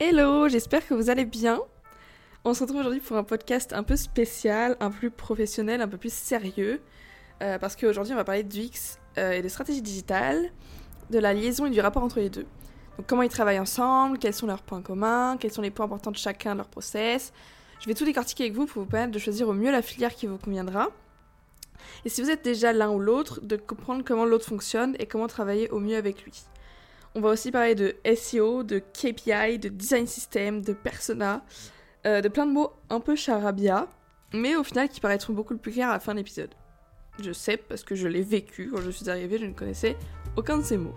Hello, j'espère que vous allez bien. On se retrouve aujourd'hui pour un podcast un peu spécial, un peu plus professionnel, un peu plus sérieux. euh, parce qu'aujourd'hui, on va parler d'UX euh, et de stratégie digitale, de la liaison et du rapport entre les deux. Donc, comment ils travaillent ensemble, quels sont leurs points communs, quels sont les points importants de chacun de leur process. Je vais tout décortiquer avec vous pour vous permettre de choisir au mieux la filière qui vous conviendra. Et si vous êtes déjà l'un ou l'autre, de comprendre comment l'autre fonctionne et comment travailler au mieux avec lui. On va aussi parler de SEO, de KPI, de design system, de persona, euh, de plein de mots un peu charabia, mais au final qui paraîtront beaucoup plus clairs à la fin de l'épisode. Je sais parce que je l'ai vécu quand je suis arrivée, je ne connaissais aucun de ces mots.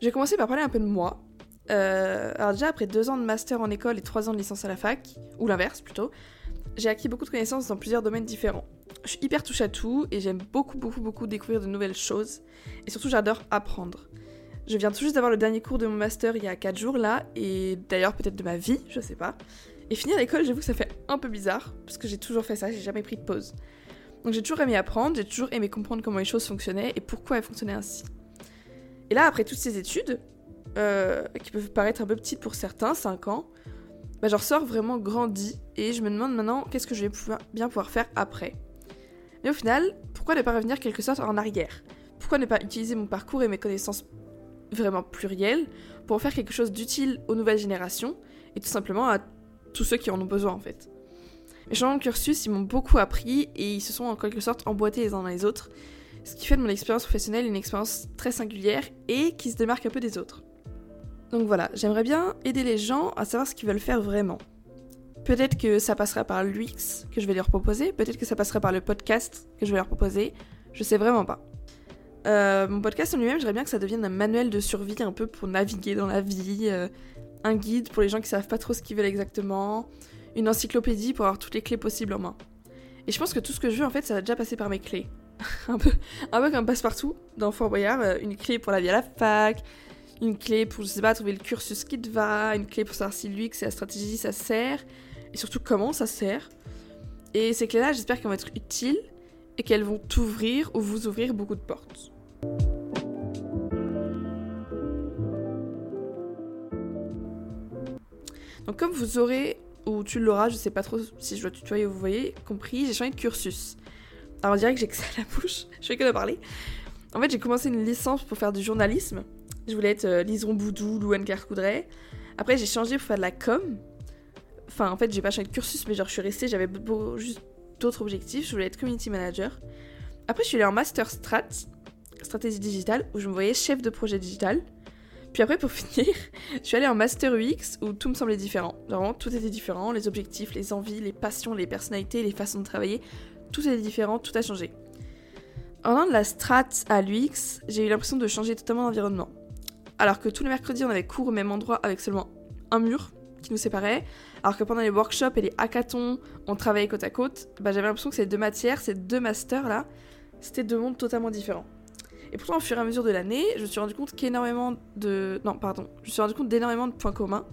Je vais commencer par parler un peu de moi. Euh, alors déjà, après deux ans de master en école et trois ans de licence à la fac, ou l'inverse plutôt, j'ai acquis beaucoup de connaissances dans plusieurs domaines différents. Je suis hyper touche à tout et j'aime beaucoup, beaucoup, beaucoup découvrir de nouvelles choses. Et surtout, j'adore apprendre. Je viens tout juste d'avoir le dernier cours de mon master il y a 4 jours là, et d'ailleurs peut-être de ma vie, je sais pas. Et finir l'école, j'avoue que ça fait un peu bizarre, parce que j'ai toujours fait ça, j'ai jamais pris de pause. Donc j'ai toujours aimé apprendre, j'ai toujours aimé comprendre comment les choses fonctionnaient et pourquoi elles fonctionnaient ainsi. Et là, après toutes ces études, euh, qui peuvent paraître un peu petites pour certains, 5 ans, bah, j'en ressors vraiment grandi et je me demande maintenant qu'est-ce que je vais bien pouvoir faire après. Mais au final, pourquoi ne pas revenir quelque sorte en arrière? Pourquoi ne pas utiliser mon parcours et mes connaissances vraiment plurielles pour faire quelque chose d'utile aux nouvelles générations et tout simplement à tous ceux qui en ont besoin en fait? Mes changements de cursus, ils m'ont beaucoup appris et ils se sont en quelque sorte emboîtés les uns dans les autres, ce qui fait de mon expérience professionnelle une expérience très singulière et qui se démarque un peu des autres. Donc voilà, j'aimerais bien aider les gens à savoir ce qu'ils veulent faire vraiment. Peut-être que ça passera par l'UX que je vais leur proposer, peut-être que ça passera par le podcast que je vais leur proposer, je sais vraiment pas. Euh, mon podcast en lui-même, j'aimerais bien que ça devienne un manuel de survie un peu pour naviguer dans la vie, euh, un guide pour les gens qui savent pas trop ce qu'ils veulent exactement, une encyclopédie pour avoir toutes les clés possibles en main. Et je pense que tout ce que je veux en fait, ça va déjà passer par mes clés. un peu, un peu comme passe-partout dans Fort Boyard, euh, une clé pour la vie à la fac, une clé pour, je sais pas, trouver le cursus qui te va, une clé pour savoir si l'UX et la stratégie ça sert, et surtout comment ça sert. Et ces clés-là, j'espère qu'elles vont être utiles et qu'elles vont t'ouvrir ou vous ouvrir beaucoup de portes. Donc comme vous aurez, ou tu l'auras, je sais pas trop si je dois tutoyer ou vous voyez, compris, j'ai changé de cursus. Alors on dirait que j'ai que ça à la bouche, je fais que de parler. En fait, j'ai commencé une licence pour faire du journalisme. Je voulais être euh, Liseron Boudou, Louane Carcoudray. Après, j'ai changé pour faire de la com. Enfin, en fait, j'ai pas changé de cursus, mais genre, je suis restée, j'avais juste d'autres objectifs. Je voulais être community manager. Après, je suis allée en master strat, stratégie digitale, où je me voyais chef de projet digital. Puis après, pour finir, je suis allée en master UX, où tout me semblait différent. Vraiment, tout était différent. Les objectifs, les envies, les passions, les personnalités, les façons de travailler. Tout était différent, tout a changé. En allant de la strat à l'UX, j'ai eu l'impression de changer totalement d'environnement. Alors que tous les mercredis, on avait cours au même endroit avec seulement un mur qui nous séparait, alors que pendant les workshops et les hackathons, on travaillait côte à côte, bah, j'avais l'impression que ces deux matières, ces deux masters là, c'était deux mondes totalement différents. Et pourtant, au fur et à mesure de l'année, je me suis rendu compte qu'énormément de. Non, pardon. Je me suis rendu compte d'énormément de points communs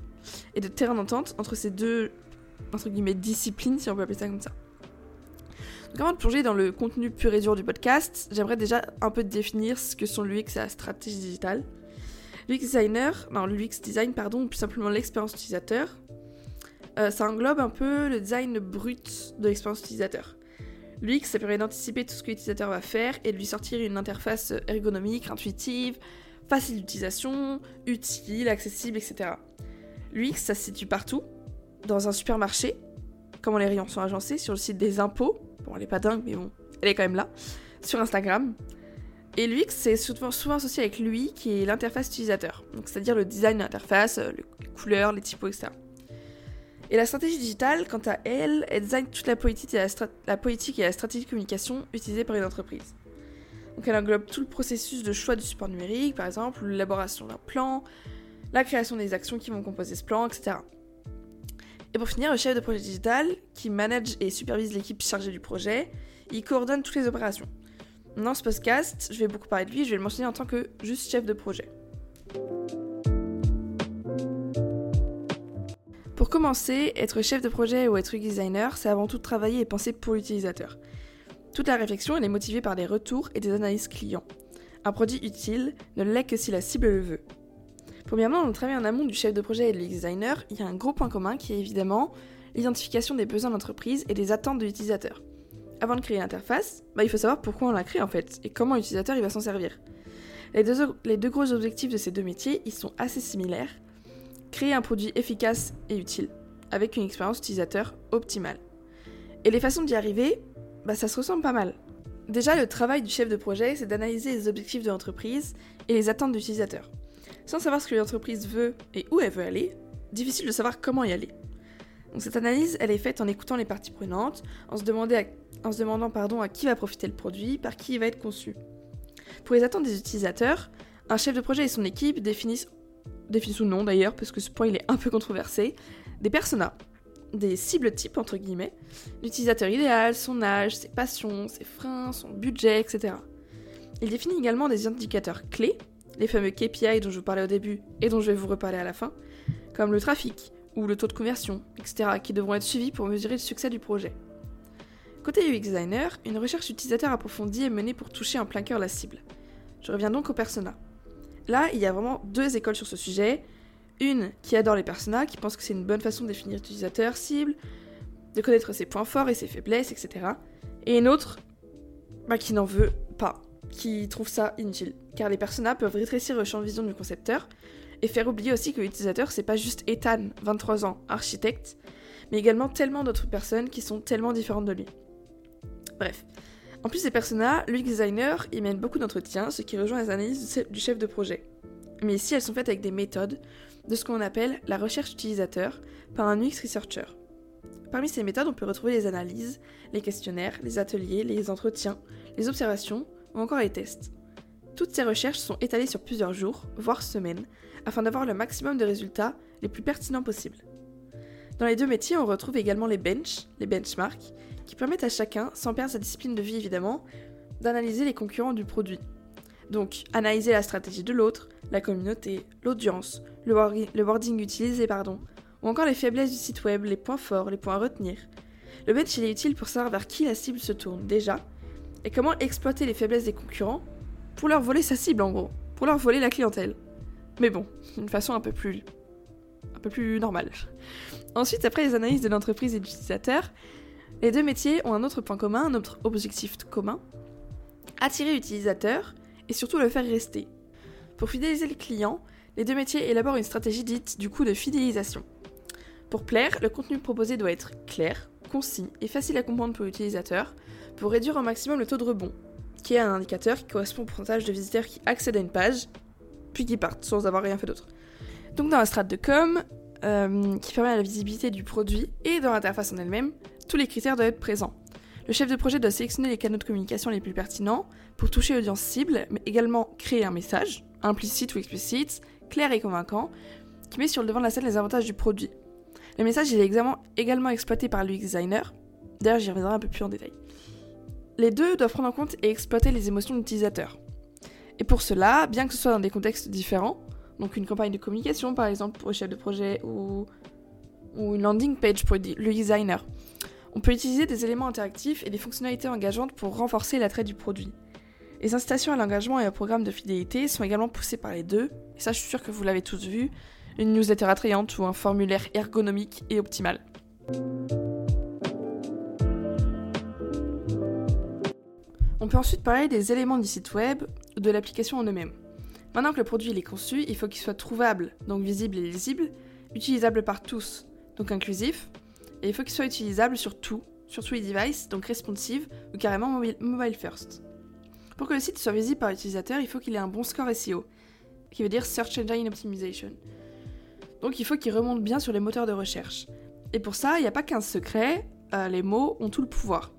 et de terrains d'entente entre ces deux, entre guillemets, disciplines, si on peut appeler ça comme ça. Donc avant de plonger dans le contenu pur et dur du podcast, j'aimerais déjà un peu définir ce que sont l'UX et la stratégie digitale. L'UX designer, non l'UX design pardon, ou plus simplement l'expérience utilisateur, euh, ça englobe un peu le design brut de l'expérience utilisateur. L'UX, ça permet d'anticiper tout ce que l'utilisateur va faire et de lui sortir une interface ergonomique, intuitive, facile d'utilisation, utile, accessible, etc. L'UX, ça se situe partout, dans un supermarché, comment les rayons sont agencés, sur le site des impôts, bon elle est pas dingue mais bon, elle est quand même là, sur Instagram. Et l'UX, c'est souvent, associé avec l'UI, qui est l'interface utilisateur, c'est-à-dire le design de l'interface, les couleurs, les typos, etc. Et la stratégie digitale, quant à elle, elle design toute la politique, et la, la politique et la stratégie de communication utilisée par une entreprise. Donc elle englobe tout le processus de choix du support numérique, par exemple, l'élaboration d'un plan, la création des actions qui vont composer ce plan, etc. Et pour finir, le chef de projet digital, qui manage et supervise l'équipe chargée du projet, il coordonne toutes les opérations. Dans ce podcast, je vais beaucoup parler de lui, je vais le mentionner en tant que juste chef de projet. Pour commencer, être chef de projet ou être designer, c'est avant tout travailler et penser pour l'utilisateur. Toute la réflexion elle est motivée par des retours et des analyses clients. Un produit utile ne l'est que si la cible le veut. Premièrement, dans le travail en amont du chef de projet et de designer, il y a un gros point commun qui est évidemment l'identification des besoins d'entreprise et des attentes de l'utilisateur. Avant de créer l'interface, bah, il faut savoir pourquoi on la crée en fait et comment l'utilisateur il va s'en servir. Les deux, gros objectifs de ces deux métiers, ils sont assez similaires. Créer un produit efficace et utile, avec une expérience utilisateur optimale. Et les façons d'y arriver, bah, ça se ressemble pas mal. Déjà, le travail du chef de projet, c'est d'analyser les objectifs de l'entreprise et les attentes de l'utilisateur. Sans savoir ce que l'entreprise veut et où elle veut aller, difficile de savoir comment y aller. Donc cette analyse, elle est faite en écoutant les parties prenantes, en se, en se demandant pardon, à qui va profiter le produit, par qui il va être conçu. Pour les attentes des utilisateurs, un chef de projet et son équipe définissent, définissent ou non d'ailleurs, parce que ce point il est un peu controversé, des personas, des cibles types entre guillemets, l'utilisateur idéal, son âge, ses passions, ses freins, son budget, etc. Il définit également des indicateurs clés, les fameux KPI dont je vous parlais au début et dont je vais vous reparler à la fin, comme le trafic ou le taux de conversion, etc., qui devront être suivis pour mesurer le succès du projet. Côté UX designer, une recherche utilisateur approfondie est menée pour toucher en plein cœur la cible. Je reviens donc au persona. Là, il y a vraiment deux écoles sur ce sujet. Une qui adore les personas, qui pense que c'est une bonne façon de définir l'utilisateur cible, de connaître ses points forts et ses faiblesses, etc. Et une autre bah, qui n'en veut pas, qui trouve ça inutile, car les personas peuvent rétrécir le champ de vision du concepteur et faire oublier aussi que l'utilisateur c'est pas juste Ethan, 23 ans, architecte, mais également tellement d'autres personnes qui sont tellement différentes de lui. Bref. En plus des personas, l'UX designer y mène beaucoup d'entretiens, ce qui rejoint les analyses du chef de projet. Mais ici, elles sont faites avec des méthodes de ce qu'on appelle la recherche utilisateur par un UX researcher. Parmi ces méthodes, on peut retrouver les analyses, les questionnaires, les ateliers, les entretiens, les observations ou encore les tests. Toutes ces recherches sont étalées sur plusieurs jours, voire semaines, afin d'avoir le maximum de résultats les plus pertinents possibles. Dans les deux métiers, on retrouve également les benches, les benchmarks, qui permettent à chacun, sans perdre sa discipline de vie évidemment, d'analyser les concurrents du produit. Donc, analyser la stratégie de l'autre, la communauté, l'audience, le, wording utilisé, pardon, ou encore les faiblesses du site web, les points forts, les points à retenir. Le bench il est utile pour savoir vers qui la cible se tourne déjà, et comment exploiter les faiblesses des concurrents pour leur voler sa cible en gros, pour leur voler la clientèle. Mais bon, d'une façon un peu plus un peu plus normale. Ensuite, après les analyses de l'entreprise et de l'utilisateur, les deux métiers ont un autre point commun, un autre objectif commun attirer l'utilisateur et surtout le faire rester. Pour fidéliser le client, les deux métiers élaborent une stratégie dite du coup de fidélisation. Pour plaire, le contenu proposé doit être clair, concis et facile à comprendre pour l'utilisateur pour réduire au maximum le taux de rebond, qui est un indicateur qui correspond au pourcentage de visiteurs qui accèdent à une page puis qui partent sans avoir rien fait d'autre. Donc dans la strate de com, euh, qui permet la visibilité du produit, et dans l'interface en elle-même, tous les critères doivent être présents. Le chef de projet doit sélectionner les canaux de communication les plus pertinents pour toucher l'audience cible, mais également créer un message, implicite ou explicite, clair et convaincant, qui met sur le devant de la scène les avantages du produit. Le message est également exploité par l'UX designer, d'ailleurs j'y reviendrai un peu plus en détail. Les deux doivent prendre en compte et exploiter les émotions de l'utilisateur. Et pour cela, bien que ce soit dans des contextes différents, donc une campagne de communication par exemple pour le chef de projet ou, ou une landing page pour le designer, on peut utiliser des éléments interactifs et des fonctionnalités engageantes pour renforcer l'attrait du produit. Les incitations à l'engagement et au programme de fidélité sont également poussées par les deux, et ça je suis sûre que vous l'avez tous vu, une newsletter attrayante ou un formulaire ergonomique et optimal. On peut ensuite parler des éléments du site web ou de l'application en eux-mêmes. Maintenant que le produit est conçu, il faut qu'il soit trouvable, donc visible et lisible, utilisable par tous, donc inclusif, et il faut qu'il soit utilisable sur tout, sur tous les devices, donc responsive ou carrément mobile, first. Pour que le site soit visible par l'utilisateur, il faut qu'il ait un bon score SEO, qui veut dire Search Engine Optimization. Donc il faut qu'il remonte bien sur les moteurs de recherche. Et pour ça, il n'y a pas qu'un secret, euh, les mots ont tout le pouvoir.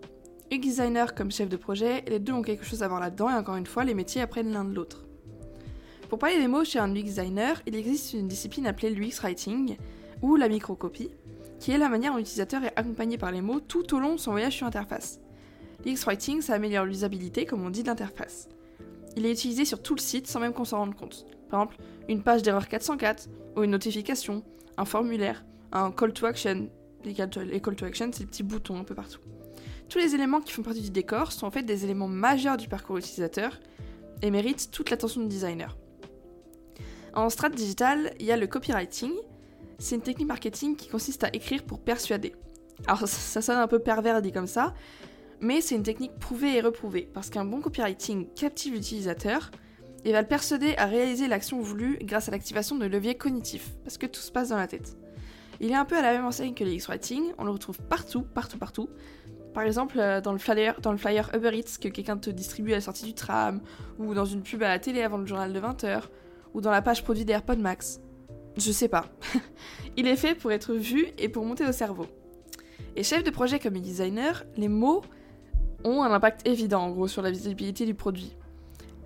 UX designer comme chef de projet, les deux ont quelque chose à voir là-dedans et encore une fois, les métiers apprennent l'un de l'autre. Pour parler des mots chez un UX designer, il existe une discipline appelée l'UX writing ou la microcopie, qui est la manière dont l'utilisateur est accompagné par les mots tout au long de son voyage sur interface. L'UX writing, ça améliore l'usabilité, comme on dit, de l'interface. Il est utilisé sur tout le site sans même qu'on s'en rende compte. Par exemple, une page d'erreur 404, ou une notification, un formulaire, un call to action. Les call to action, c'est les petits boutons un peu partout. Tous les éléments qui font partie du décor sont en fait des éléments majeurs du parcours utilisateur et méritent toute l'attention du designer. En strat digital, il y a le copywriting. C'est une technique marketing qui consiste à écrire pour persuader. Alors ça, sonne un peu pervers dit comme ça, mais c'est une technique prouvée et reprouvée, parce qu'un bon copywriting captive l'utilisateur et va le persuader à réaliser l'action voulue grâce à l'activation de leviers cognitifs, parce que tout se passe dans la tête. Il est un peu à la même enseigne que le writing on le retrouve partout, partout, partout. Par exemple, euh, dans le flyer, dans le flyer Uber Eats que quelqu'un te distribue à la sortie du tram, ou dans une pub à la télé avant le journal de 20h, ou dans la page produit d'AirPod Max. Je sais pas. Il est fait pour être vu et pour monter au cerveau. Et chef de projet comme designer, les mots ont un impact évident en gros sur la visibilité du produit.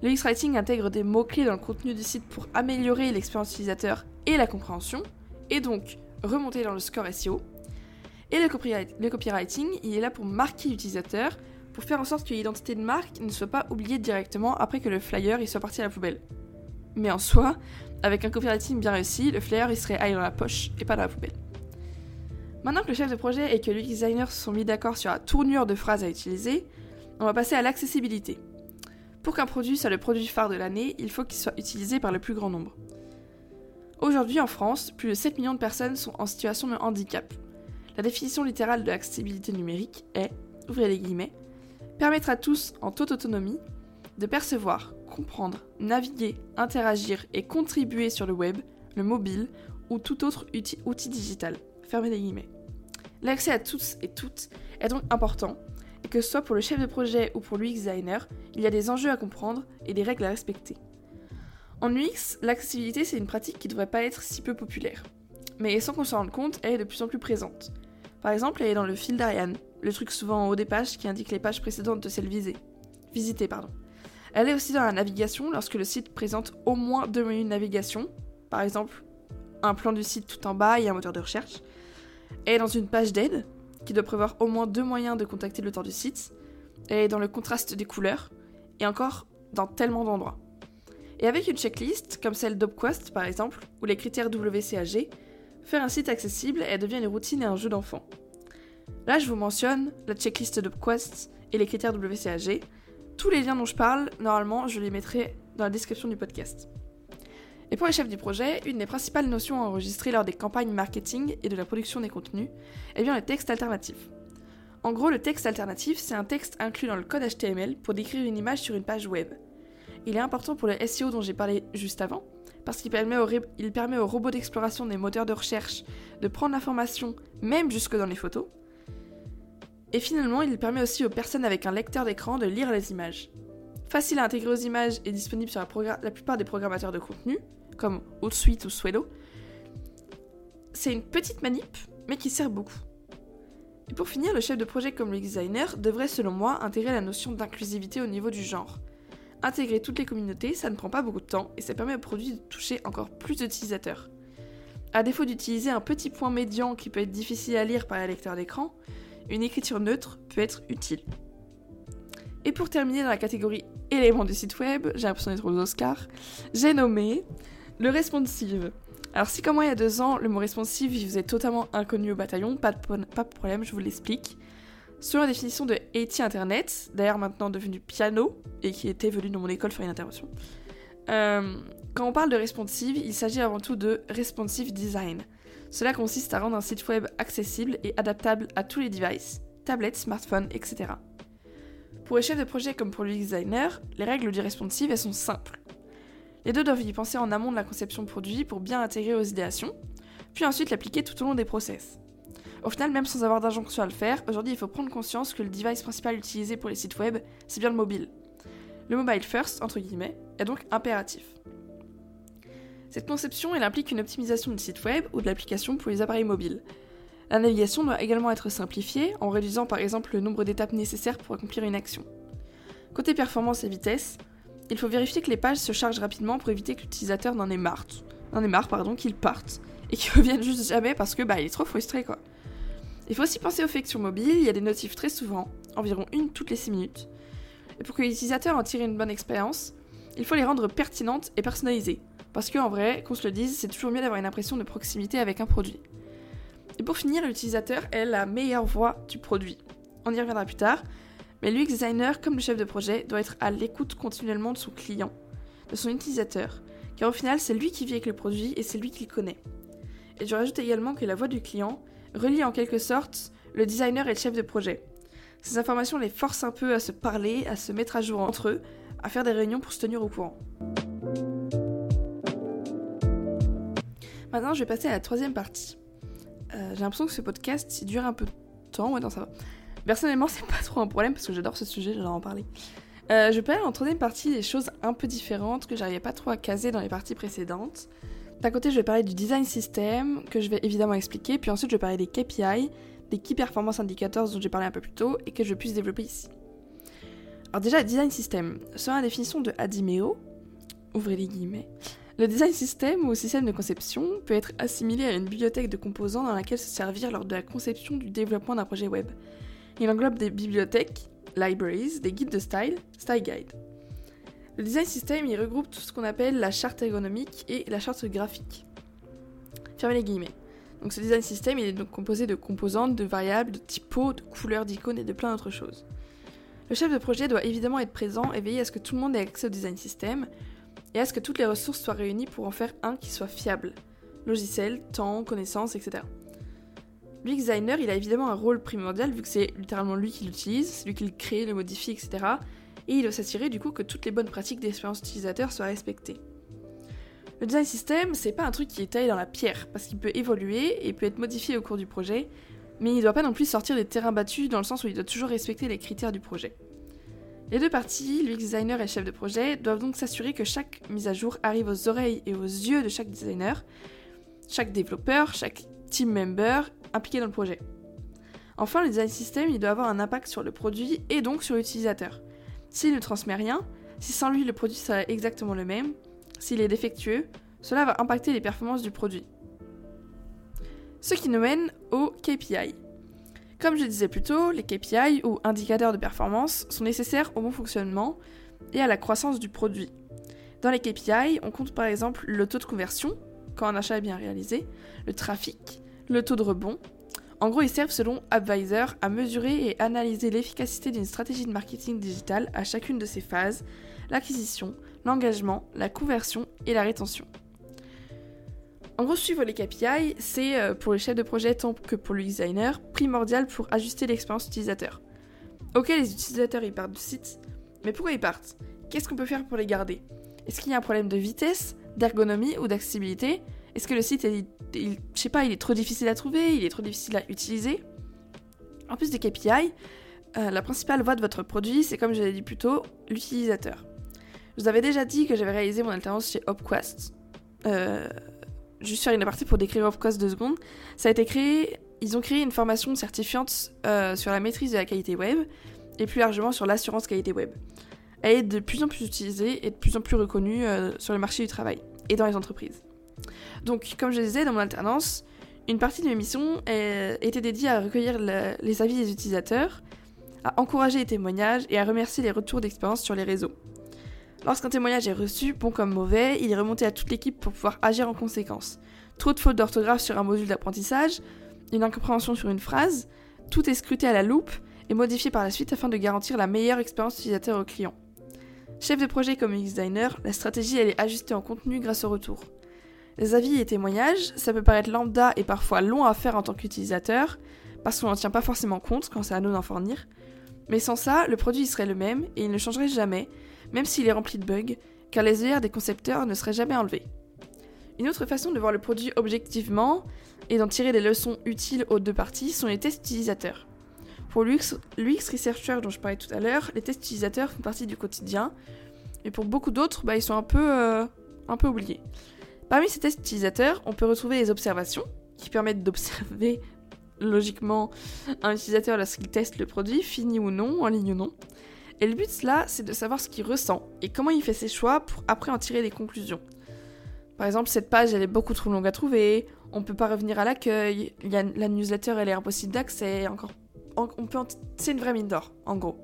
Le X-Writing intègre des mots-clés dans le contenu du site pour améliorer l'expérience utilisateur et la compréhension, et donc remonter dans le score SEO. Et le, copywriting, il est là pour marquer l'utilisateur, pour faire en sorte que l'identité de marque ne soit pas oubliée directement après que le flyer il soit parti à la poubelle. Mais en soi, avec un copywriting bien réussi, le flyer il serait allé dans la poche et pas dans la poubelle. Maintenant que le chef de projet et que le designer se sont mis d'accord sur la tournure de phrases à utiliser, on va passer à l'accessibilité. Pour qu'un produit soit le produit phare de l'année, il faut qu'il soit utilisé par le plus grand nombre. Aujourd'hui en France, plus de 7 millions de personnes sont en situation de handicap. La définition littérale de l'accessibilité numérique est, ouvrez les guillemets, permettre à tous, en toute autonomie, de percevoir, comprendre, naviguer, interagir et contribuer sur le web, le mobile ou tout autre outil, digital. Fermez les guillemets. L'accès à tous et toutes est donc important, et que ce soit pour le chef de projet ou pour l'UX designer, il y a des enjeux à comprendre et des règles à respecter. En UX, l'accessibilité c'est une pratique qui ne devrait pas être si peu populaire. Mais sans qu'on s'en rende compte, elle est de plus en plus présente. Par exemple, elle est dans le fil d'Ariane, le truc souvent en haut des pages qui indique les pages précédentes de. Visitées, pardon. Elle est aussi dans la navigation lorsque le site présente au moins deux menus de navigation, par exemple un plan du site tout en bas et un moteur de recherche. Elle est dans une page d'aide, qui doit prévoir au moins deux moyens de contacter l'auteur du site. Elle est dans le contraste des couleurs, et encore dans tellement d'endroits. Et avec une checklist, comme celle d'Opquest par exemple, ou les critères WCAG, faire un site accessible, elle devient une routine et un jeu d'enfant. Là, je vous mentionne la checklist d'Opquest et les critères WCAG, tous les liens dont je parle, normalement, je les mettrai dans la description du podcast. Et pour les chefs du projet, une des principales notions à enregistrer lors des campagnes marketing et de la production des contenus est bien le texte alternatif. En gros, le texte alternatif, c'est un texte inclus dans le code HTML pour décrire une image sur une page web. Il est important pour le SEO dont j'ai parlé juste avant, parce qu'il permet, permet aux robots d'exploration des moteurs de recherche de prendre l'information même jusque dans les photos, et finalement, il permet aussi aux personnes avec un lecteur d'écran de lire les images. Facile à intégrer aux images et disponible sur la, plupart des programmateurs de contenu, comme Hootsuite ou Swello. C'est une petite manip, mais qui sert beaucoup. Et pour finir, le chef de projet comme le designer devrait, selon moi, intégrer la notion d'inclusivité au niveau du genre. Intégrer toutes les communautés, ça ne prend pas beaucoup de temps et ça permet au produit de toucher encore plus d'utilisateurs. À défaut d'utiliser un petit point médian qui peut être difficile à lire par un lecteur d'écran, une écriture neutre peut être utile. Et pour terminer dans la catégorie éléments du site web, j'ai l'impression d'être aux Oscars, j'ai nommé le responsive. Alors si comme moi il y a deux ans, le mot responsive il faisait totalement inconnu au bataillon, pas de, problème, je vous l'explique. Selon la définition de AT Internet, d'ailleurs maintenant devenu piano, et qui était venu dans mon école faire une intervention, euh, quand on parle de responsive, il s'agit avant tout de responsive design. Cela consiste à rendre un site web accessible et adaptable à tous les devices, tablettes, smartphones, etc. Pour les chefs de projet comme pour le designer, les règles du responsive sont simples. Les deux doivent y penser en amont de la conception de produit pour bien intégrer aux idéations, puis ensuite l'appliquer tout au long des process. Au final, même sans avoir d'injonction à le faire, aujourd'hui il faut prendre conscience que le device principal utilisé pour les sites web, c'est bien le mobile. Le mobile first, entre guillemets, est donc impératif. Cette conception, elle implique une optimisation du site web ou de l'application pour les appareils mobiles. La navigation doit également être simplifiée en réduisant par exemple le nombre d'étapes nécessaires pour accomplir une action. Côté performance et vitesse, il faut vérifier que les pages se chargent rapidement pour éviter que l'utilisateur n'en ait marre, n'en ait marre pardon, qu'il parte et qu'il revienne juste jamais parce que bah il est trop frustré quoi. Il faut aussi penser au fait que sur mobile, il y a des notifs très souvent, environ une toutes les 6 minutes. Et pour que l'utilisateur en tire une bonne expérience, il faut les rendre pertinentes et personnalisées. Parce qu'en vrai, qu'on se le dise, c'est toujours mieux d'avoir une impression de proximité avec un produit. Et pour finir, l'utilisateur est la meilleure voix du produit. on y reviendra plus tard, mais l'UX designer, comme le chef de projet, doit être à l'écoute continuellement de son client, de son utilisateur, car au final, c'est lui qui vit avec le produit et c'est lui qui le connaît. Et je rajoute également que la voix du client relie en quelque sorte le designer et le chef de projet. Ces informations les forcent un peu à se parler, à se mettre à jour entre eux, à faire des réunions pour se tenir au courant. Maintenant, je vais passer à la troisième partie. Euh, j'ai l'impression que ce podcast dure un peu de temps, ouais, non, ça va. Personnellement, c'est pas trop un problème parce que j'adore ce sujet, j'en en parler. Euh, je parler en troisième partie des choses un peu différentes que j'arrivais pas trop à caser dans les parties précédentes. D'un côté, je vais parler du design system, que je vais évidemment expliquer, puis ensuite je vais parler des KPI, des Key Performance Indicators dont j'ai parlé un peu plus tôt et que je puisse développer ici. Alors déjà, design system. Selon la définition de Adimeo, ouvrez les guillemets, le design system ou système de conception peut être assimilé à une bibliothèque de composants dans laquelle se servir lors de la conception du développement d'un projet web. Il englobe des bibliothèques, libraries, des guides de style, style guide. Le design system, il regroupe tout ce qu'on appelle la charte ergonomique et la charte graphique. Fermez les guillemets. Donc ce design system, est donc composé de composantes, de variables, de typos, de couleurs d'icônes et de plein d'autres choses. Le chef de projet doit évidemment être présent et veiller à ce que tout le monde ait accès au design system et à ce que toutes les ressources soient réunies pour en faire un qui soit fiable. Logiciel, temps, connaissances, etc. Le designer, il a évidemment un rôle primordial vu que c'est littéralement lui qui l'utilise, c'est lui qui le crée, le modifie, etc. Et il doit s'assurer du coup que toutes les bonnes pratiques d'expérience utilisateur soient respectées. Le design system, c'est pas un truc qui est taillé dans la pierre, parce qu'il peut évoluer et peut être modifié au cours du projet, mais il ne doit pas non plus sortir des terrains battus dans le sens où il doit toujours respecter les critères du projet. Les deux parties, l'UX designer et chef de projet, doivent donc s'assurer que chaque mise à jour arrive aux oreilles et aux yeux de chaque designer, chaque développeur, chaque team member impliqué dans le projet. Enfin, le design system, il doit avoir un impact sur le produit et donc sur l'utilisateur. S'il ne transmet rien, si sans lui le produit serait exactement le même, s'il est défectueux, cela va impacter les performances du produit. Ce qui nous mène au KPI. Comme je disais plus tôt, les KPI ou indicateurs de performance sont nécessaires au bon fonctionnement et à la croissance du produit. Dans les KPI, on compte par exemple le taux de conversion, quand un achat est bien réalisé, le trafic, le taux de rebond. En gros, ils servent selon Advisor à mesurer et analyser l'efficacité d'une stratégie de marketing digital à chacune de ses phases, l'acquisition, l'engagement, la conversion et la rétention. En gros, suivre les KPI, c'est euh, pour les chefs de projet tant que pour le designer primordial pour ajuster l'expérience utilisateur. Ok, les utilisateurs ils partent du site, mais pourquoi ils partent? Qu'est-ce qu'on peut faire pour les garder? Est-ce qu'il y a un problème de vitesse, d'ergonomie ou d'accessibilité? Est-ce que le site, est, je sais pas, il est trop difficile à trouver, il est trop difficile à utiliser? En plus des KPI, euh, la principale voie de votre produit, c'est comme je l'ai dit plus tôt, l'utilisateur. Je vous avais déjà dit que j'avais réalisé mon alternance chez HopQuest. Euh, juste faire une partie pour décrire HopQuest deux secondes. Ça a été créé, ils ont créé une formation certifiante euh, sur la maîtrise de la qualité web et plus largement sur l'assurance qualité web. Elle est de plus en plus utilisée et de plus en plus reconnue euh, sur le marché du travail et dans les entreprises. Donc, comme je disais, dans mon alternance, une partie de mes missions était dédiée à recueillir les avis des utilisateurs, à encourager les témoignages et à remercier les retours d'expérience sur les réseaux. Lorsqu'un témoignage est reçu, bon comme mauvais, il est remonté à toute l'équipe pour pouvoir agir en conséquence. Trop de fautes d'orthographe sur un module d'apprentissage, une incompréhension sur une phrase, tout est scruté à la loupe et modifié par la suite afin de garantir la meilleure expérience utilisateur au client. Chef de projet comme designer, la stratégie elle est ajustée en contenu grâce au retour. Les avis et témoignages, ça peut paraître lambda et parfois long à faire en tant qu'utilisateur, parce qu'on n'en tient pas forcément compte quand c'est à nous d'en fournir. Mais sans ça, le produit serait le même et il ne changerait jamais, même s'il est rempli de bugs, car les œillères des concepteurs ne seraient jamais enlevées. Une autre façon de voir le produit objectivement et d'en tirer des leçons utiles aux deux parties sont les tests utilisateurs. Pour l'UX, Researcher dont je parlais tout à l'heure, les tests utilisateurs font partie du quotidien, et pour beaucoup d'autres, bah, ils sont un peu, euh, un peu oubliés. Parmi ces tests utilisateurs, on peut retrouver les observations, qui permettent d'observer logiquement un utilisateur lorsqu'il teste le produit, fini ou non, en ligne ou non. Et le but là, c'est de savoir ce qu'il ressent et comment il fait ses choix pour après en tirer des conclusions. Par exemple, cette page, elle est beaucoup trop longue à trouver, on peut pas revenir à l'accueil, la newsletter, elle est impossible d'accès, encore, on peut, c'est une vraie mine d'or, en gros.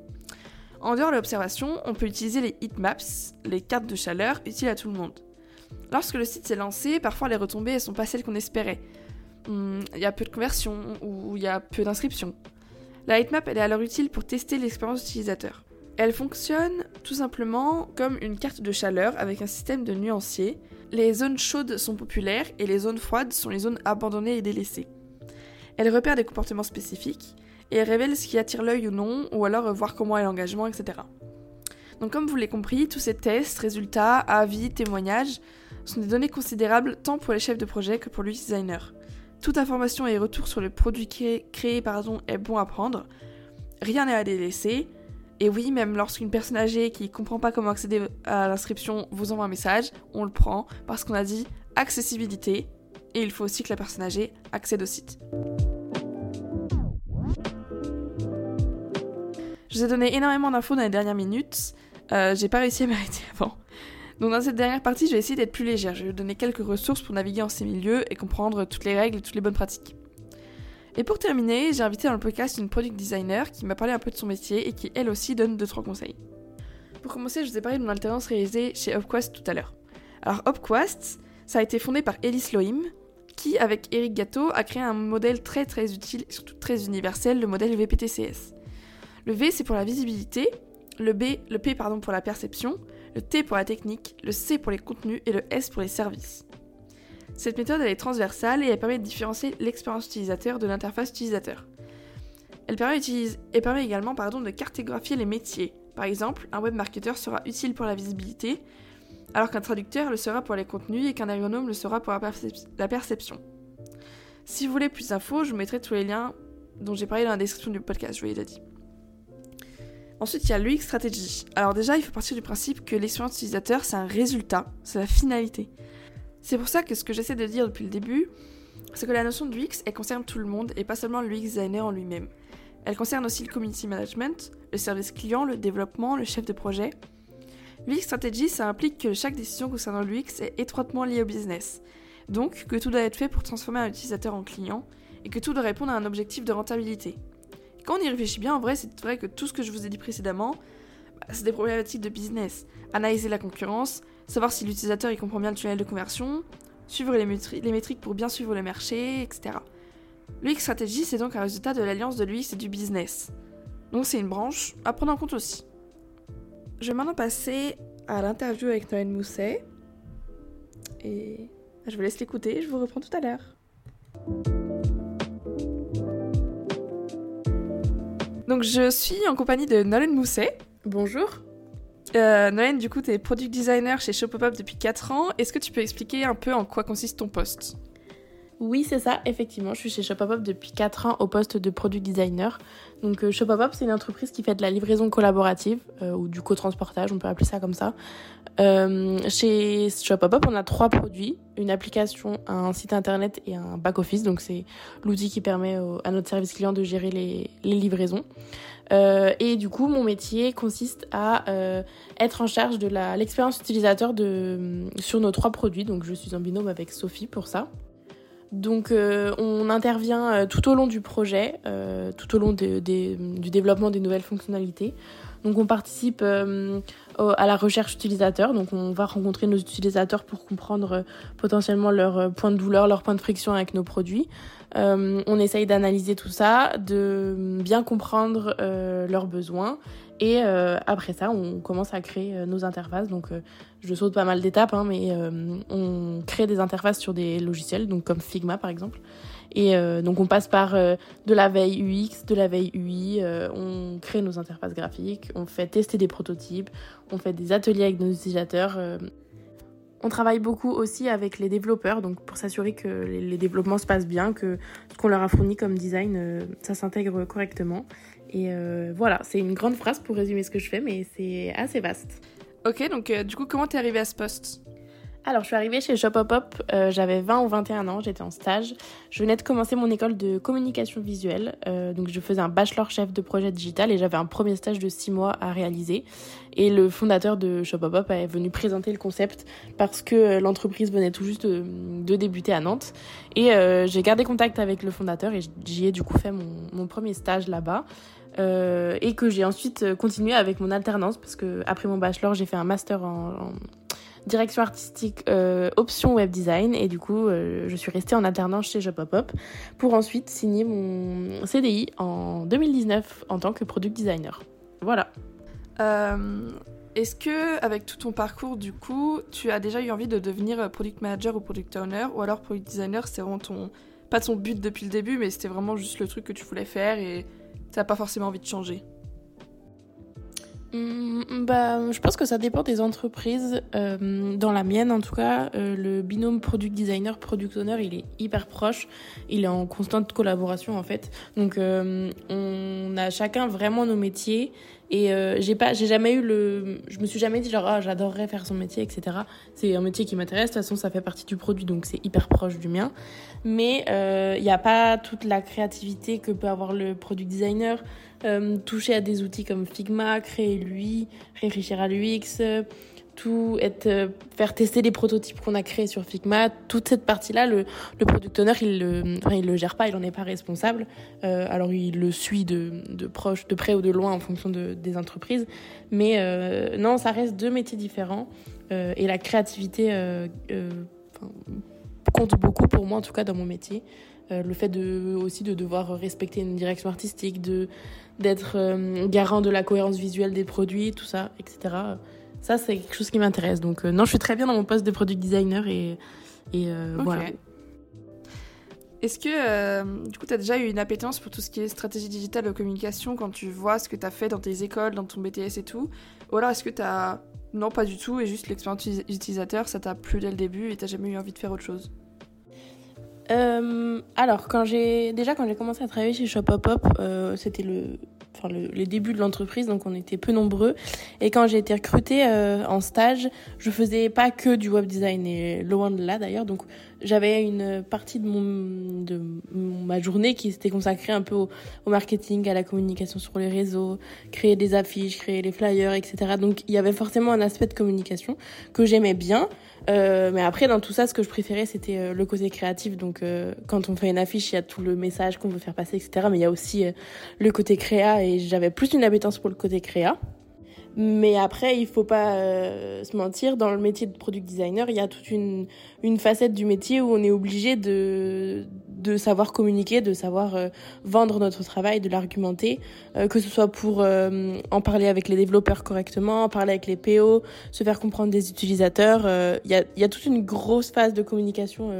En dehors de l'observation, on peut utiliser les heatmaps, les cartes de chaleur, utiles à tout le monde. Lorsque le site s'est lancé, parfois les retombées, elles sont pas celles qu'on espérait. Hmm, il y a peu de conversions ou il y a peu d'inscriptions. La heatmap, elle est alors utile pour tester l'expérience utilisateur. Elle fonctionne tout simplement comme une carte de chaleur avec un système de nuanciers. Les zones chaudes sont populaires et les zones froides sont les zones abandonnées et délaissées. Elle repère des comportements spécifiques et révèle ce qui attire l'œil ou non, ou alors voir comment est l'engagement, etc. Donc comme vous l'avez compris, tous ces tests, résultats, avis, témoignages sont des données considérables tant pour les chefs de projet que pour l'UX designer. Toute information et retour sur le produit créé, créé pardon, est bon à prendre. Rien n'est à délaisser. Et oui, même lorsqu'une personne âgée qui comprend pas comment accéder à l'inscription vous envoie un message, on le prend parce qu'on a dit accessibilité et il faut aussi que la personne âgée accède au site. Je vous ai donné énormément d'infos dans les dernières minutes. Euh, j'ai pas réussi à m'arrêter avant. Donc dans cette dernière partie, je vais essayer d'être plus légère. Je vais vous donner quelques ressources pour naviguer en ces milieux et comprendre toutes les règles et toutes les bonnes pratiques. Et pour terminer, j'ai invité dans le podcast une product designer qui m'a parlé un peu de son métier et qui elle aussi donne 2-3 conseils. Pour commencer, je vous ai parlé de mon alternance réalisée chez Upquest tout à l'heure. Alors Upquest, ça a été fondé par Elise Lohim, qui, avec Eric Gatto, a créé un modèle très très utile et surtout très universel, le modèle VPTCS. Le V c'est pour la visibilité, le, B, le P pardon, pour la perception, le T pour la technique, le C pour les contenus et le S pour les services. Cette méthode est transversale et elle permet de différencier l'expérience utilisateur de l'interface utilisateur. Elle permet, également de cartographier les métiers. Par exemple, un web marketer sera utile pour la visibilité, alors qu'un traducteur le sera pour les contenus et qu'un ergonome le sera pour la, perception. Si vous voulez plus d'infos, je vous mettrai tous les liens dont j'ai parlé dans la description du podcast, je vous l'ai déjà dit. Ensuite, il y a l'UX stratégie. Alors déjà, il faut partir du principe que l'expérience utilisateur, c'est un résultat, c'est la finalité. C'est pour ça que ce que j'essaie de dire depuis le début, c'est que la notion de l'UX, elle concerne tout le monde et pas seulement l'UX designer en lui-même. Elle concerne aussi le community management, le service client, le développement, le chef de projet. L'UX stratégie, ça implique que chaque décision concernant l'UX est étroitement liée au business. Donc, que tout doit être fait pour transformer un utilisateur en client et que tout doit répondre à un objectif de rentabilité. Quand on y réfléchit bien, en vrai, c'est vrai que tout ce que je vous ai dit précédemment, bah, c'est des problématiques de business. Analyser la concurrence, savoir si l'utilisateur il comprend bien le tunnel de conversion, suivre les, métriques pour bien suivre le marché, etc. L'UX stratégie, c'est donc un résultat de l'alliance de l'UX et du business. Donc c'est une branche à prendre en compte aussi. Je vais maintenant passer à l'interview avec Noël Mousset. Et je vous laisse l'écouter, je vous reprends tout à l'heure. Donc je suis en compagnie de Nolan Mousset. Bonjour. Euh, Nolan, du coup, tu product designer chez Shopopop depuis 4 ans. Est-ce que tu peux expliquer un peu en quoi consiste ton poste? Oui, c'est ça, effectivement. Je suis chez Shopopop depuis 4 ans au poste de product designer. Donc, euh, Shopopop, c'est une entreprise qui fait de la livraison collaborative euh, ou du co-transportage, on peut appeler ça comme ça. Euh, chez Shopopop, on a trois produits une application, un site internet et un back-office. Donc, c'est l'outil qui permet à notre service client de gérer les, livraisons. Et du coup, mon métier consiste à être en charge de l'expérience utilisateur sur nos trois produits. Donc, je suis en binôme avec Sophie pour ça. Donc euh, on intervient euh, tout au long du projet, euh, tout au long du développement des nouvelles fonctionnalités. Donc on participe à la recherche utilisateur, donc on va rencontrer nos utilisateurs pour comprendre potentiellement leurs points de douleur, leurs points de friction avec nos produits. on essaye d'analyser tout ça, de bien comprendre leurs besoins et euh, après ça, on commence à créer euh, nos interfaces. Donc, euh, je saute pas mal d'étapes, hein, mais on crée des interfaces sur des logiciels, donc comme Figma par exemple. Et donc, on passe par de la veille UX, de la veille UI, on crée nos interfaces graphiques, on fait tester des prototypes, on fait des ateliers avec nos utilisateurs. On travaille beaucoup aussi avec les développeurs, donc pour s'assurer que les, développements se passent bien, que ce qu'on leur a fourni comme design, ça s'intègre correctement. Et euh, voilà, c'est une grande phrase pour résumer ce que je fais, mais c'est assez vaste. Ok, donc euh, du coup, comment t'es arrivée à ce poste? Alors, je suis arrivée chez Shopopop, euh, j'avais 20 ou 21 ans, j'étais en stage. Je venais de commencer mon école de communication visuelle, euh, donc je faisais un bachelor chef de projet digital et j'avais un premier stage de 6 mois à réaliser. Et le fondateur de Shopopop est venu présenter le concept parce que l'entreprise venait tout juste de, débuter à Nantes. Et j'ai gardé contact avec le fondateur et j'y ai du coup fait mon, mon premier stage là-bas. Euh, et que j'ai ensuite continué avec mon alternance parce que après mon bachelor j'ai fait un master en, direction artistique, option web design. Et du coup, je suis restée en alternance chez Jobpop pour ensuite signer mon CDI en 2019 en tant que product designer. Voilà. Est-ce que, avec tout ton parcours, du coup, tu as déjà eu envie de devenir product manager ou product owner? Ou alors product designer, c'est vraiment ton. Pas ton but depuis le début, mais c'était vraiment juste le truc que tu voulais faire et t'as pas forcément envie de changer mmh, bah, je pense que ça dépend des entreprises. Euh, dans la mienne, en tout cas, euh, le binôme product designer, product owner, il est hyper proche. Il est en constante collaboration, en fait. Donc, euh, on a chacun vraiment nos métiers et euh, j'ai pas, j'ai jamais eu le, je me suis jamais dit genre ah, j'adorerais faire son métier, etc. C'est un métier qui m'intéresse. De toute façon, ça fait partie du produit, donc c'est hyper proche du mien. Mais il euh, n'y a pas toute la créativité que peut avoir le product designer. Euh, toucher à des outils comme Figma, créer lui, réfléchir à l'UX tout être, euh, faire tester les prototypes qu'on a créés sur Figma, toute cette partie-là, le, le product owner, il le, enfin, il le gère pas, il en est pas responsable. Euh, alors il le suit de, proche, de près ou de loin en fonction de, des entreprises. Mais euh, non, ça reste deux métiers différents euh, et la créativité euh, euh, compte beaucoup pour moi, en tout cas dans mon métier. Le fait de, aussi de devoir respecter une direction artistique, de d'être garant de la cohérence visuelle des produits, tout ça, etc. Ça, c'est quelque chose qui m'intéresse. Donc, euh, non, je suis très bien dans mon poste de product designer et, et euh, voilà. Est-ce que, euh, du coup, tu as déjà eu une appétence pour tout ce qui est stratégie digitale de communication quand tu vois ce que tu as fait dans tes écoles, dans ton BTS et tout? Ou alors est-ce que tu as. Non, pas du tout, et juste l'expérience utilisateur, ça t'a plu dès le début et t'as jamais eu envie de faire autre chose? Alors, quand j'ai déjà quand j'ai commencé à travailler chez Shop Pop Up, c'était le enfin le, les débuts de l'entreprise, donc on était peu nombreux. Et quand j'ai été recrutée euh, en stage, je faisais pas que du web design et loin de là d'ailleurs. Donc j'avais une partie de mon de ma journée qui s'était consacrée un peu au, au, marketing, à la communication sur les réseaux, créer des affiches, créer les flyers, etc. Donc il y avait forcément un aspect de communication que j'aimais bien. Euh, mais après, dans tout ça, ce que je préférais, c'était euh, le côté créatif. Donc, euh, quand on fait une affiche, il y a tout le message qu'on veut faire passer, etc. Mais il y a aussi euh, le côté créa, et j'avais plus une appétence pour le côté créa. Mais après, il faut pas euh, se mentir, dans le métier de product designer, il y a toute une, une facette du métier où on est obligé de, de savoir communiquer, de savoir euh, vendre notre travail, de l'argumenter, euh, que ce soit pour euh, en parler avec les développeurs correctement, en parler avec les PO, se faire comprendre des utilisateurs. Il y, a, y a toute une grosse phase de communication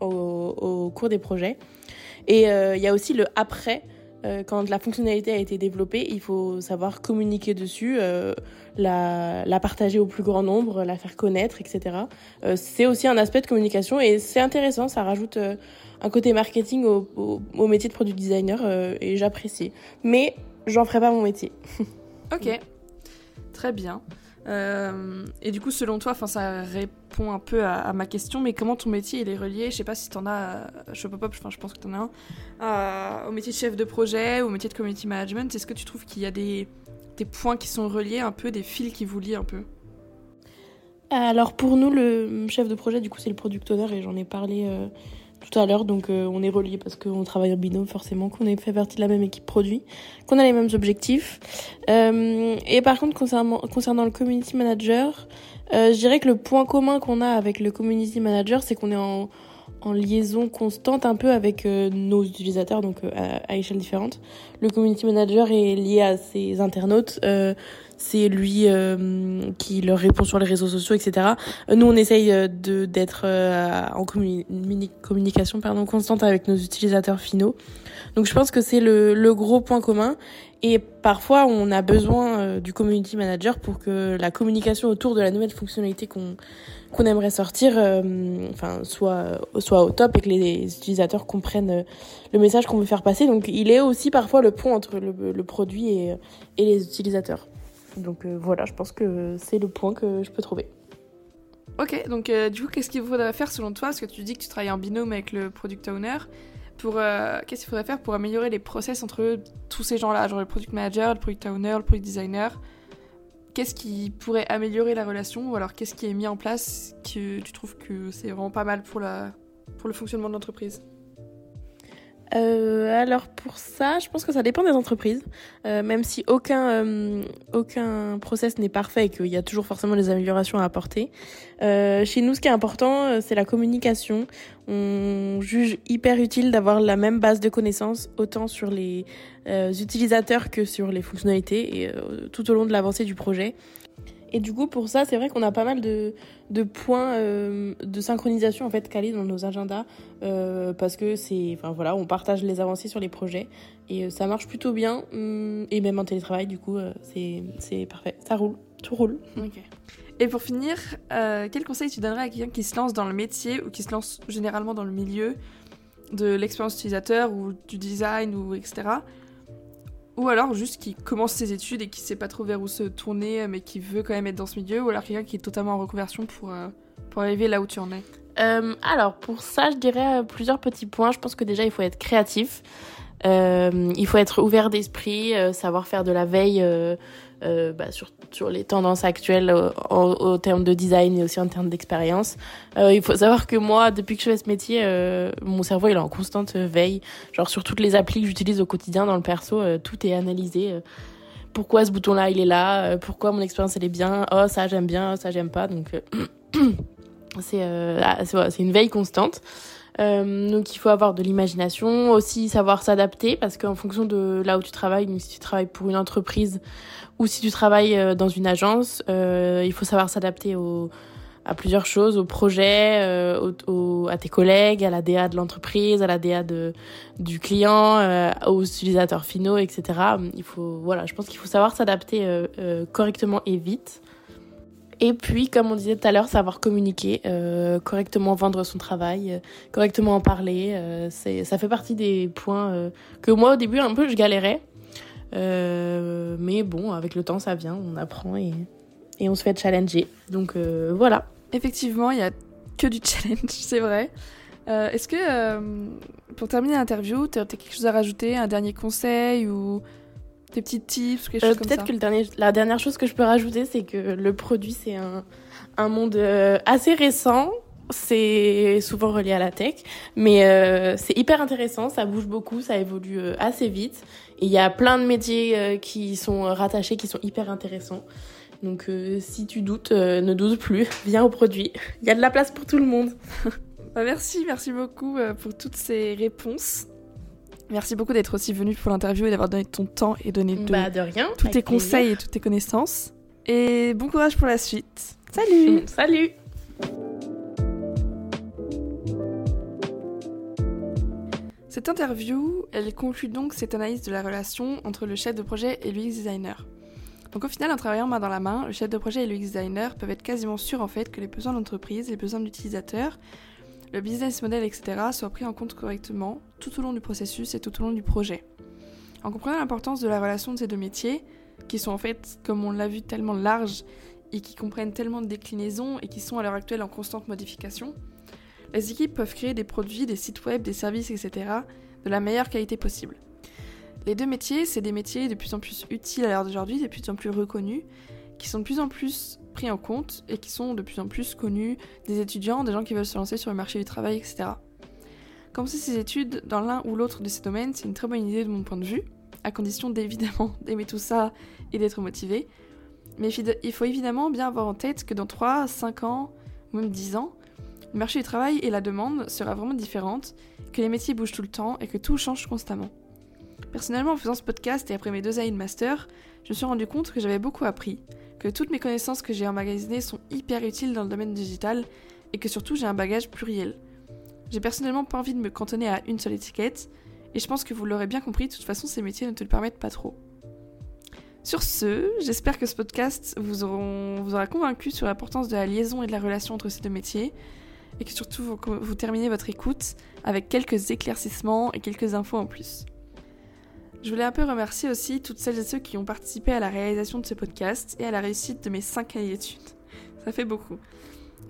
au, au, cours des projets. Et il y a aussi le après euh, quand la fonctionnalité a été développée, il faut savoir communiquer dessus, euh, la, partager au plus grand nombre, la faire connaître, etc. Euh, c'est aussi un aspect de communication et c'est intéressant, ça rajoute un côté marketing au, métier de product designer et j'apprécie. Mais j'en ferai pas mon métier. ok, très bien. Euh, et du coup, selon toi, ça répond un peu à, ma question, mais comment ton métier il est relié Je sais pas si t'en as, je peux pas, je pense que t'en as un, euh, au métier de chef de projet, au métier de community management. Est-ce que tu trouves qu'il y a des, des points qui sont reliés un peu, des fils qui vous lient un peu? Alors pour nous, le chef de projet, du coup, c'est le product owner, et j'en ai parlé. Euh tout à l'heure, donc euh, on est reliés parce qu'on travaille en binôme forcément, qu'on est fait partie de la même équipe produit, qu'on a les mêmes objectifs. Euh, et par contre, concernant, concernant le community manager, euh, je dirais que le point commun qu'on a avec le community manager, c'est qu'on est en, en liaison constante un peu avec euh, nos utilisateurs, donc euh, à, échelle différente. Le community manager est lié à ses internautes, euh, c'est lui qui leur répond sur les réseaux sociaux, etc. Nous, on essaye de d'être en communi communication pardon, constante avec nos utilisateurs finaux. Donc je pense que c'est le, le, gros point commun. Et parfois, on a besoin euh, du community manager pour que la communication autour de la nouvelle fonctionnalité qu'on qu'on aimerait sortir, euh, enfin soit soit au top et que les utilisateurs comprennent le message qu'on veut faire passer. Donc il est aussi parfois le pont entre le, produit et, et les utilisateurs. Donc euh, voilà, je pense que c'est le point que je peux trouver. Ok, donc euh, du coup, qu'est-ce qu'il faudrait faire selon toi? Parce que tu dis que tu travailles en binôme avec le product owner. Pour euh, qu'est-ce qu'il faudrait faire pour améliorer les process entre tous ces gens-là, genre le product manager, le product owner, le product designer. Qu'est-ce qui pourrait améliorer la relation ou alors qu'est-ce qui est mis en place que tu trouves que c'est vraiment pas mal pour la pour le fonctionnement de l'entreprise? Euh, alors pour ça, je pense que ça dépend des entreprises. Euh, même si aucun euh, aucun process n'est parfait et qu'il y a toujours forcément des améliorations à apporter. Euh, chez nous, ce qui est important, euh, c'est la communication. On juge hyper utile d'avoir la même base de connaissances autant sur les utilisateurs que sur les fonctionnalités et tout au long de l'avancée du projet. Et du coup, pour ça, c'est vrai qu'on a pas mal de, points euh, de synchronisation en fait calés dans nos agendas euh, parce que c'est, enfin voilà, on partage les avancées sur les projets et euh, ça marche plutôt bien. Hum, et même en télétravail, du coup, c'est parfait, ça roule, tout roule. Et pour finir, quel conseil tu donnerais à quelqu'un qui se lance dans le métier ou qui se lance généralement dans le milieu de l'expérience utilisateur ou du design ou etc. Ou alors juste qui commence ses études et qui sait pas trop vers où se tourner mais qui veut quand même être dans ce milieu ou alors quelqu'un qui est totalement en reconversion pour, euh, pour arriver là où tu en es. Euh, alors pour ça, je dirais euh, plusieurs petits points. Je pense que déjà il faut être créatif. Euh, il faut être ouvert d'esprit, euh, savoir faire de la veille euh, bah, sur, sur les tendances actuelles euh, en, au terme de design et aussi en termes d'expérience. Euh, il faut savoir que moi, depuis que je fais ce métier, mon cerveau il est en constante veille. Genre sur toutes les applis que j'utilise au quotidien dans le perso, tout est analysé. pourquoi ce bouton-là il est là Pourquoi mon expérience elle est bien Oh ça j'aime bien, oh, ça j'aime pas. Donc c'est ah, c'est une veille constante. Euh, donc il faut avoir de l'imagination, aussi savoir s'adapter parce qu'en fonction de là où tu travailles, si tu travailles pour une entreprise ou si tu travailles euh, dans une agence, euh, il faut savoir s'adapter à plusieurs choses, au projet, euh, au, au- à tes collègues, à la DA de l'entreprise, à la DA de, du client, euh, aux utilisateurs finaux, etc. Il faut, voilà, je pense qu'il faut savoir s'adapter euh, correctement et vite. Et puis, comme on disait tout à l'heure, savoir communiquer, euh, correctement vendre son travail, euh, correctement en parler. euh, ça fait partie des points que moi, au début, un peu, je galérais. Mais bon, avec le temps, ça vient, on apprend et, on se fait challenger. Donc voilà. Effectivement, il y a que du challenge, c'est vrai. Est-ce que, pour terminer l'interview, tu as quelque chose à rajouter, un dernier conseil ou des petits tips quelque Euh, chose comme ça Peut-être que le dernier, la dernière chose que je peux rajouter, c'est que le produit, c'est un, un monde euh, assez récent. C'est souvent relié à la tech, mais euh, c'est hyper intéressant, ça bouge beaucoup, ça évolue assez vite. Il y a plein de métiers euh, qui sont rattachés, qui sont hyper intéressants. Donc euh, si tu doutes, ne doute plus, viens au produit. Il y a de la place pour tout le monde. Bah, merci, merci beaucoup pour toutes ces réponses. Merci beaucoup d'être aussi venu pour l'interview et d'avoir donné ton temps et donné de- Bah de rien. tous tes plaisir. conseils et toutes tes connaissances. Et bon courage pour la suite. Salut Salut. Cette interview, elle conclut donc cette analyse de la relation entre le chef de projet et l'UX designer. Donc au final, en travaillant main dans la main, le chef de projet et l'UX designer peuvent être quasiment sûrs en fait que les besoins de l'entreprise, les besoins de l'utilisateur, le business model, etc. soient pris en compte correctement tout au long du processus et tout au long du projet. En comprenant l'importance de la relation de ces deux métiers, qui sont en fait, comme on l'a vu, tellement larges et qui comprennent tellement de déclinaisons et qui sont à l'heure actuelle en constante modification, les équipes peuvent créer des produits, des sites web, des services, etc. de la meilleure qualité possible. Les deux métiers, c'est des métiers de plus en plus utiles à l'heure d'aujourd'hui, de plus en plus reconnus, qui sont de plus en plus pris en compte et qui sont de plus en plus connus des étudiants, des gens qui veulent se lancer sur le marché du travail, etc. Comme si ces études dans l'un ou l'autre de ces domaines, c'est une très bonne idée de mon point de vue, à condition d'évidemment d'aimer tout ça et d'être motivé. Mais il faut évidemment bien avoir en tête que dans 3, 5 ans, ou même 10 ans, le marché du travail et la demande sera vraiment différente, que les métiers bougent tout le temps et que tout change constamment. Personnellement, en faisant ce podcast et après mes deux années de master, je me suis rendu compte que j'avais beaucoup appris, que toutes mes connaissances que j'ai emmagasinées sont hyper utiles dans le domaine digital et que surtout j'ai un bagage pluriel. J'ai personnellement pas envie de me cantonner à une seule étiquette et je pense que vous l'aurez bien compris, de toute façon ces métiers ne te le permettent pas trop. Sur ce, j'espère que ce podcast vous, aura convaincu sur l'importance de la liaison et de la relation entre ces deux métiers et que surtout vous terminez votre écoute avec quelques éclaircissements et quelques infos en plus. Je voulais un peu remercier aussi toutes celles et ceux qui ont participé à la réalisation de ce podcast et à la réussite de mes 5 années d'études. Ça fait beaucoup.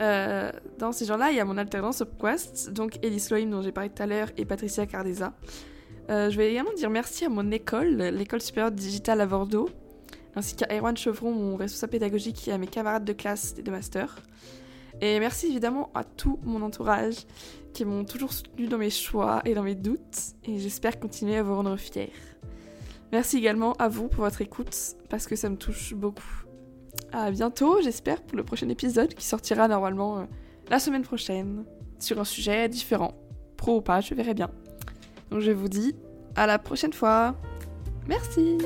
Euh, dans ces gens-là, il y a mon alternance podcast, donc Elise Loïm dont j'ai parlé tout à l'heure et Patricia Cardeza. Euh, je vais également dire merci à mon école, l'école supérieure digitale à Bordeaux, ainsi qu'à Erwan Chevron, mon responsable pédagogique, et à mes camarades de classe et de master. Et merci évidemment à tout mon entourage qui m'ont toujours soutenu dans mes choix et dans mes doutes. Et j'espère continuer à vous rendre fiers. Merci également à vous pour votre écoute, parce que ça me touche beaucoup. À bientôt, j'espère, pour le prochain épisode qui sortira normalement euh, la semaine prochaine sur un sujet différent. Pro ou pas, je verrai bien. Donc je vous dis à la prochaine fois. Merci.